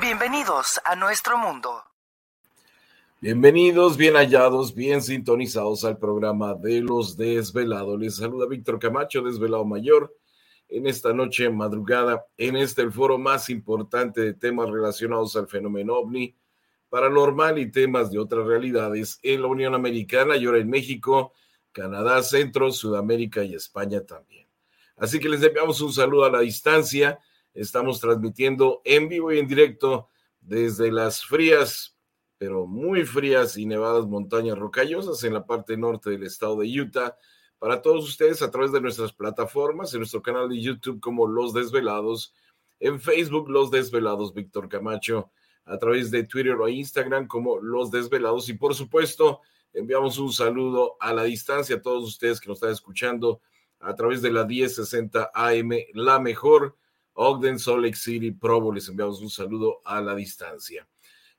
Bienvenidos a nuestro mundo. Bienvenidos, bien hallados, bien sintonizados al programa de los desvelados. Les saluda Víctor Camacho, desvelado mayor en esta noche madrugada, en este el foro más importante de temas relacionados al fenómeno ovni, paranormal y temas de otras realidades en la Unión Americana y ahora en México, Canadá, Centro, Sudamérica y España también. Así que les enviamos un saludo a la distancia. Estamos transmitiendo en vivo y en directo desde las frías, pero muy frías y nevadas montañas rocallosas en la parte norte del estado de Utah. Para todos ustedes a través de nuestras plataformas, en nuestro canal de YouTube como Los Desvelados, en Facebook Los Desvelados Víctor Camacho, a través de Twitter o Instagram como Los Desvelados. Y por supuesto enviamos un saludo a la distancia a todos ustedes que nos están escuchando a través de la 1060 AM, la mejor, Ogden, Salt Lake City, Provo, les enviamos un saludo a la distancia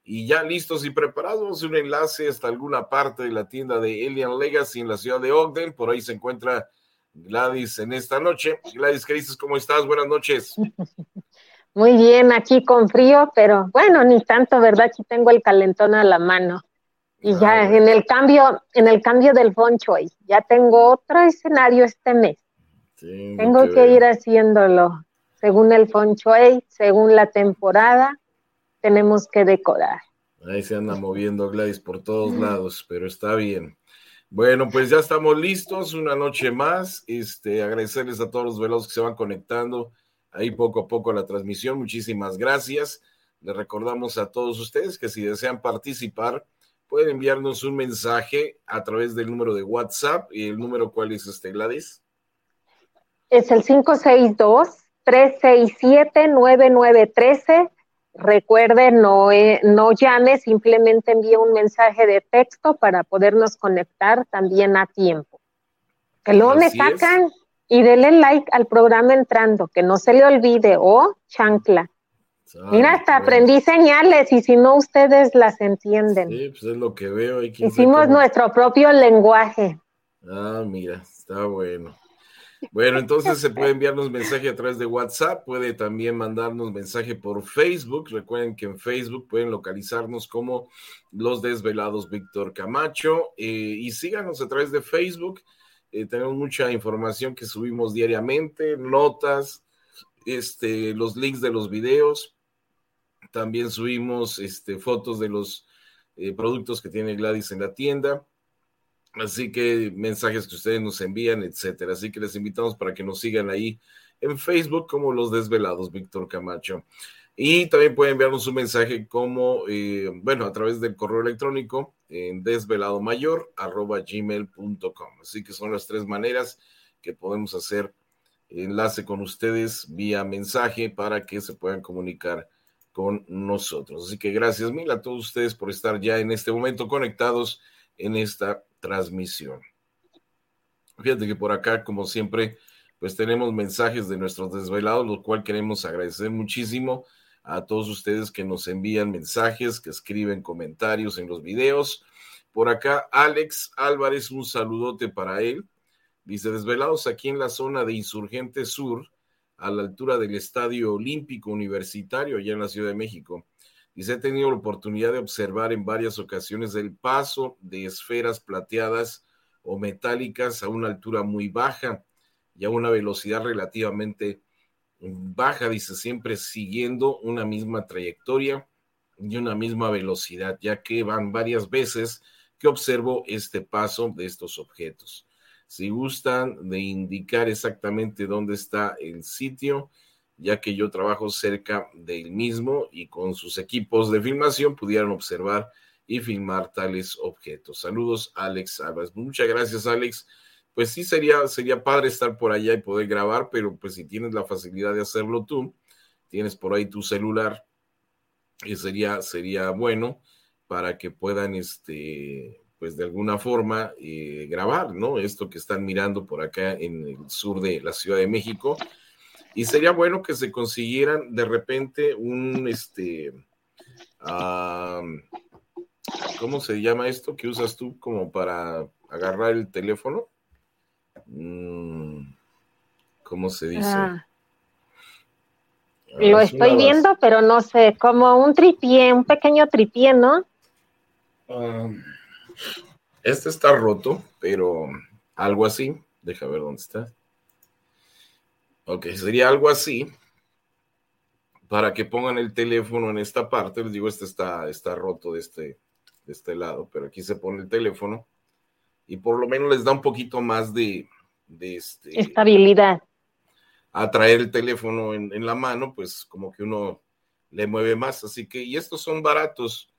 y ya listos y preparados, un enlace hasta alguna parte de la tienda de Alien Legacy en la ciudad de Ogden. Por ahí se encuentra Gladys en esta noche. Gladys, ¿qué dices? ¿Cómo estás? Buenas noches. Muy bien, aquí con frío, pero bueno, ni tanto, ¿verdad? Aquí tengo el calentón a la mano. Y ya en el cambio, en el cambio del Fonchoy, ya tengo otro escenario este mes. tengo que, ir haciéndolo según el Fonchoy, según la temporada tenemos que decorar. Ahí se anda moviendo Gladys por todos lados, pero está bien. Bueno, pues ya estamos listos, una noche más. Este, agradecerles a todos los veloz que se van conectando ahí poco a poco a la transmisión. Muchísimas gracias. Les recordamos a todos ustedes que si desean participar, pueden enviarnos un mensaje a través del número de WhatsApp. ¿Y el número cuál es este, Gladys? Es el 562 367 9913 Recuerde, no, eh, no llame, simplemente envíe un mensaje de texto para podernos conectar también a tiempo. Que luego me sacan y denle like al programa entrando, que no se le olvide, o chancla. Mira, hasta aprendí señales y si no ustedes las entienden. Sí, pues es lo que veo. Hicimos nuestro propio lenguaje. Ah, mira, está bueno. Bueno, entonces se puede enviarnos mensaje a través de WhatsApp, puede también mandarnos mensaje por Facebook. Recuerden que en Facebook pueden localizarnos como Los Desvelados Víctor Camacho eh, y síganos a través de Facebook. Eh, tenemos mucha información que subimos diariamente, notas, este, los links de los videos. También subimos este, fotos de los eh, productos que tiene Gladys en la tienda. Así que mensajes que ustedes nos envían, etcétera. Así que les invitamos para que nos sigan ahí en Facebook como Los Desvelados, Víctor Camacho. Y también pueden enviarnos un mensaje como, eh, bueno, a través del correo electrónico en desveladomayor.gmail.com. Así que son las tres maneras que podemos hacer enlace con ustedes vía mensaje para que se puedan comunicar con nosotros. Así que gracias mil a todos ustedes por estar ya en este momento conectados en esta transmisión. Fíjate que por acá, como siempre, pues tenemos mensajes de nuestros desvelados, lo cual queremos agradecer muchísimo a todos ustedes que nos envían mensajes, que escriben comentarios en los videos. Por acá, Alex Álvarez, un saludote para él. Dice, desvelados aquí en la zona de Insurgente Sur, a la altura del Estadio Olímpico Universitario, allá en la Ciudad de México. Dice, he tenido la oportunidad de observar en varias ocasiones el paso de esferas plateadas o metálicas a una altura muy baja y a una velocidad relativamente baja, dice, siempre siguiendo una misma trayectoria y una misma velocidad, ya que van varias veces que observo este paso de estos objetos. Si gustan de indicar exactamente dónde está el sitio, ya que yo trabajo cerca del mismo y con sus equipos de filmación pudieran observar y filmar tales objetos. Saludos, Alex Álvarez. Muchas gracias, Alex. Pues sí, sería, sería padre estar por allá y poder grabar, pero pues si tienes la facilidad de hacerlo tú, tienes por ahí tu celular, Y sería, sería bueno para que puedan, este, pues de alguna forma, eh, grabar, ¿no? Esto que están mirando por acá en el sur de la Ciudad de México. Y sería bueno que se consiguieran de repente un, este, ¿cómo se llama esto que usas tú como para agarrar el teléfono? Mm, ¿Cómo se dice? Ah. Lo estoy viendo, pero no sé, como un tripié, un pequeño tripié, ¿no? este está roto, pero algo así. Deja ver dónde está. Ok, sería algo así. Para que pongan el teléfono en esta parte. Les digo, este está, está roto de este, de este lado, pero aquí se pone el teléfono. Y por lo menos les da un poquito más de, de este, estabilidad a traer el teléfono en, la mano, pues como que uno le mueve más. Así que, y estos son baratos,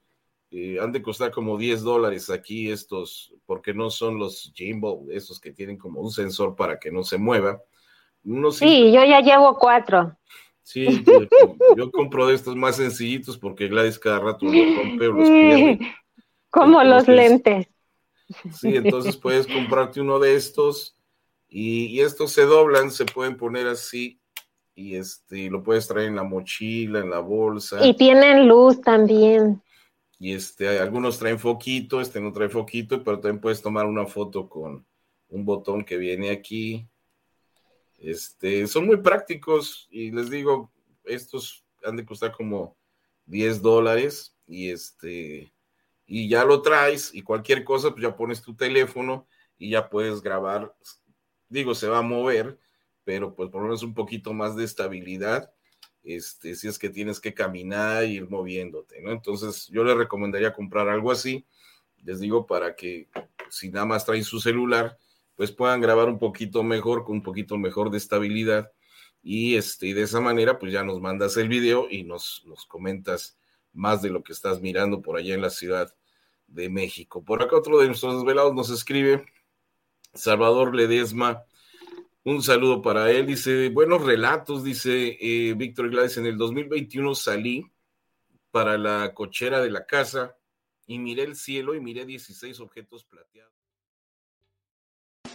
eh, han de costar como 10 dólares aquí estos, porque no son los Jimbo, esos que tienen como un sensor para que no se mueva. Sí, yo ya llevo cuatro. Sí, yo, compro de estos más sencillitos porque Gladys cada rato los rompe o los Como los lentes. Sí, entonces puedes comprarte uno de estos y, estos se doblan, se pueden poner así y este lo puedes traer en la mochila, en la bolsa. Y tienen luz también. Y este, algunos traen foquito, este no trae foquito, pero también puedes tomar una foto con un botón que viene aquí. Este, son muy prácticos y les digo, estos han de costar como 10 dólares y este, y ya lo traes y cualquier cosa, pues ya pones tu teléfono y ya puedes grabar digo, se va a mover, pero pues por lo menos un poquito más de estabilidad, este, si es que tienes que caminar y ir moviéndote, ¿no? Entonces yo le recomendaría comprar algo así, les digo, para que si nada más traen su celular, pues puedan grabar un poquito mejor, con un poquito mejor de estabilidad. Y, este, de esa manera, pues ya nos mandas el video y nos, nos comentas más de lo que estás mirando por allá en la Ciudad de México. Por acá otro de nuestros desvelados nos escribe, Salvador Ledesma, un saludo para él. Dice, buenos relatos, dice eh, Víctor Gladys, en el 2021 salí para la cochera de la casa y miré el cielo y miré 16 objetos plateados.